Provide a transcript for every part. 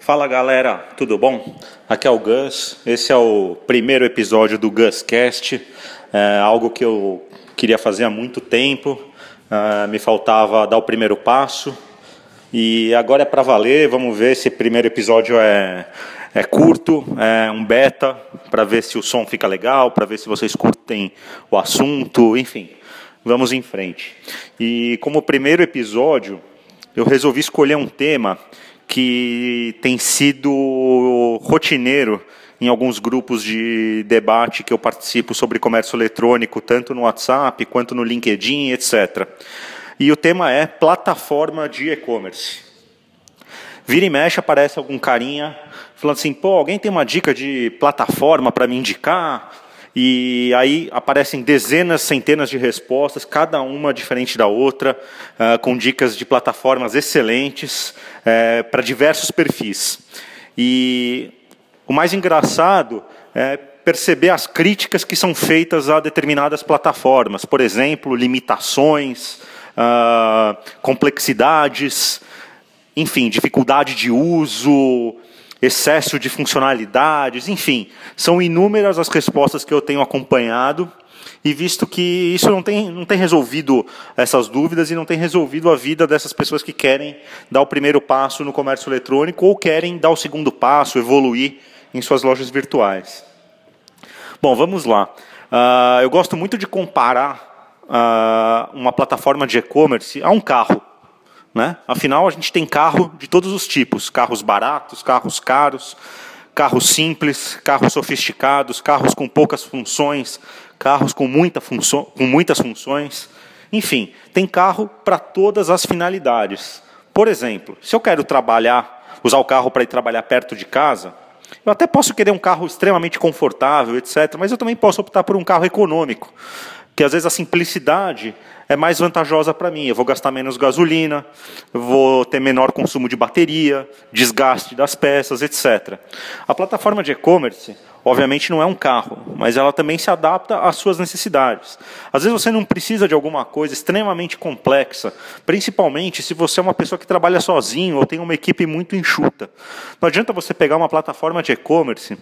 Fala galera, tudo bom? Aqui é o Gus. Esse é o primeiro episódio do GusCast, é algo que eu queria fazer há muito tempo. Uh, me faltava dar o primeiro passo e agora é para valer. Vamos ver se esse primeiro episódio é, é curto, é um beta, para ver se o som fica legal, para ver se vocês curtem o assunto, enfim. Vamos em frente. E como primeiro episódio, eu resolvi escolher um tema que tem sido rotineiro em alguns grupos de debate que eu participo sobre comércio eletrônico, tanto no WhatsApp quanto no LinkedIn, etc. E o tema é plataforma de e-commerce. Vira e mexe aparece algum carinha falando assim: pô, alguém tem uma dica de plataforma para me indicar? E aí aparecem dezenas, centenas de respostas, cada uma diferente da outra, uh, com dicas de plataformas excelentes uh, para diversos perfis. E o mais engraçado é perceber as críticas que são feitas a determinadas plataformas, por exemplo, limitações, uh, complexidades, enfim, dificuldade de uso, excesso de funcionalidades, enfim, são inúmeras as respostas que eu tenho acompanhado e visto que isso não tem, não tem resolvido essas dúvidas e não tem resolvido a vida dessas pessoas que querem dar o primeiro passo no comércio eletrônico ou querem dar o segundo passo, evoluir em suas lojas virtuais. Bom, vamos lá. Uh, eu gosto muito de comparar uh, uma plataforma de e-commerce a um carro. Né? Afinal, a gente tem carro de todos os tipos: carros baratos, carros caros, carros simples, carros sofisticados, carros com poucas funções, carros com, muita função, com muitas funções. Enfim, tem carro para todas as finalidades. Por exemplo, se eu quero trabalhar, usar o carro para ir trabalhar perto de casa, eu até posso querer um carro extremamente confortável, etc., mas eu também posso optar por um carro econômico, que às vezes a simplicidade é mais vantajosa para mim. Eu vou gastar menos gasolina, vou ter menor consumo de bateria, desgaste das peças, etc. A plataforma de e-commerce, obviamente, não é um carro, mas ela também se adapta às suas necessidades. Às vezes você não precisa de alguma coisa extremamente complexa, principalmente se você é uma pessoa que trabalha sozinho ou tem uma equipe muito enxuta. Não adianta você pegar uma plataforma de e-commerce,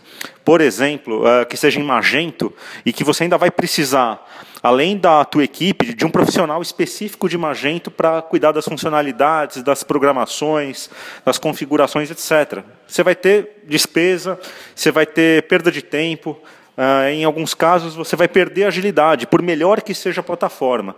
por exemplo, eh, que seja em Magento, e que você ainda vai precisar além da tua equipe, de um profissional específico de Magento para cuidar das funcionalidades, das programações, das configurações, etc. Você vai ter despesa, você vai ter perda de tempo, uh, em alguns casos você vai perder agilidade, por melhor que seja a plataforma.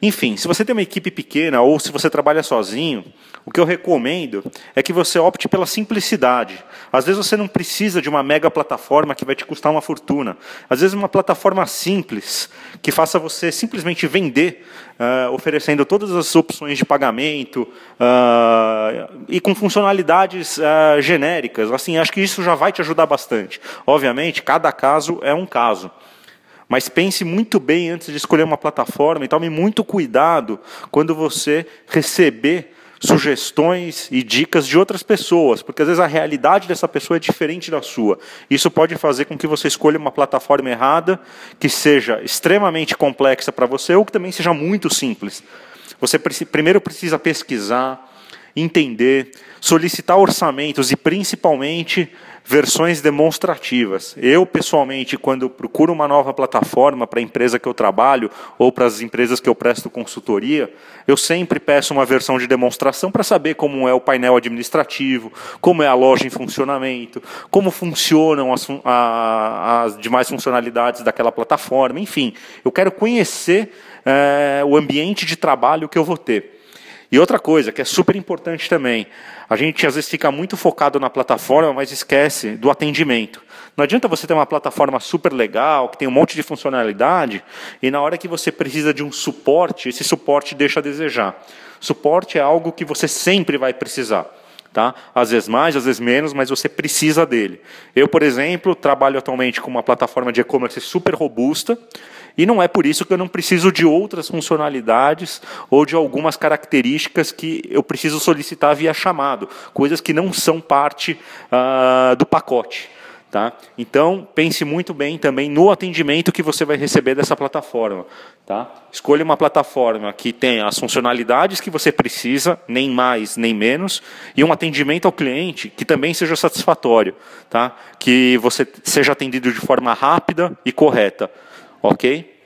Enfim, se você tem uma equipe pequena ou se você trabalha sozinho, o que eu recomendo é que você opte pela simplicidade. Às vezes você não precisa de uma mega plataforma que vai te custar uma fortuna. Às vezes uma plataforma simples que faça você simplesmente vender, uh, oferecendo todas as opções de pagamento uh, e com funcionalidades uh, genéricas. Assim, acho que isso já vai te ajudar bastante. Obviamente, cada caso é um caso. Mas pense muito bem antes de escolher uma plataforma e tome muito cuidado quando você receber sugestões e dicas de outras pessoas, porque às vezes a realidade dessa pessoa é diferente da sua. Isso pode fazer com que você escolha uma plataforma errada, que seja extremamente complexa para você ou que também seja muito simples. Você primeiro precisa pesquisar, entender, solicitar orçamentos e principalmente versões demonstrativas. Eu, pessoalmente, quando procuro uma nova plataforma para a empresa que eu trabalho ou para as empresas que eu presto consultoria, eu sempre peço uma versão de demonstração para saber como é o painel administrativo, como é a loja em funcionamento, como funcionam as, a, as demais funcionalidades daquela plataforma, enfim. Eu quero conhecer é, o ambiente de trabalho que eu vou ter. E outra coisa que é super importante também, a gente às vezes fica muito focado na plataforma, mas esquece do atendimento. Não adianta você ter uma plataforma super legal, que tem um monte de funcionalidade, e na hora que você precisa de um suporte, esse suporte deixa a desejar. Suporte é algo que você sempre vai precisar. Tá? Às vezes mais, às vezes menos, mas você precisa dele. Eu, por exemplo, trabalho atualmente com uma plataforma de e-commerce super robusta, e não é por isso que eu não preciso de outras funcionalidades ou de algumas características que eu preciso solicitar via chamado, coisas que não são parte uh, do pacote. Tá? Então, pense muito bem também no atendimento que você vai receber dessa plataforma. Tá? Escolha uma plataforma que tenha as funcionalidades que você precisa, nem mais nem menos, e um atendimento ao cliente que também seja satisfatório. Tá? Que você seja atendido de forma rápida e correta. Ok?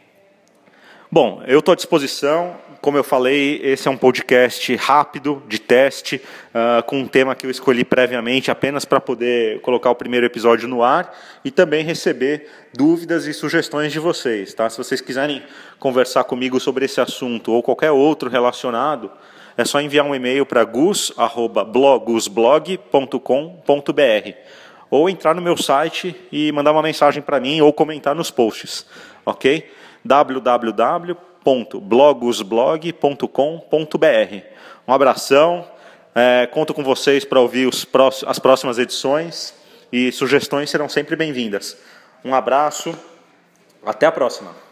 Bom, eu estou à disposição. Como eu falei, esse é um podcast rápido, de teste, uh, com um tema que eu escolhi previamente apenas para poder colocar o primeiro episódio no ar e também receber dúvidas e sugestões de vocês. Tá? Se vocês quiserem conversar comigo sobre esse assunto ou qualquer outro relacionado, é só enviar um e-mail para gus.blogusblog.com.br ou entrar no meu site e mandar uma mensagem para mim ou comentar nos posts, ok? www www.blogosblog.com.br. Um abração, é, conto com vocês para ouvir próximos, as próximas edições e sugestões serão sempre bem-vindas. Um abraço, até a próxima.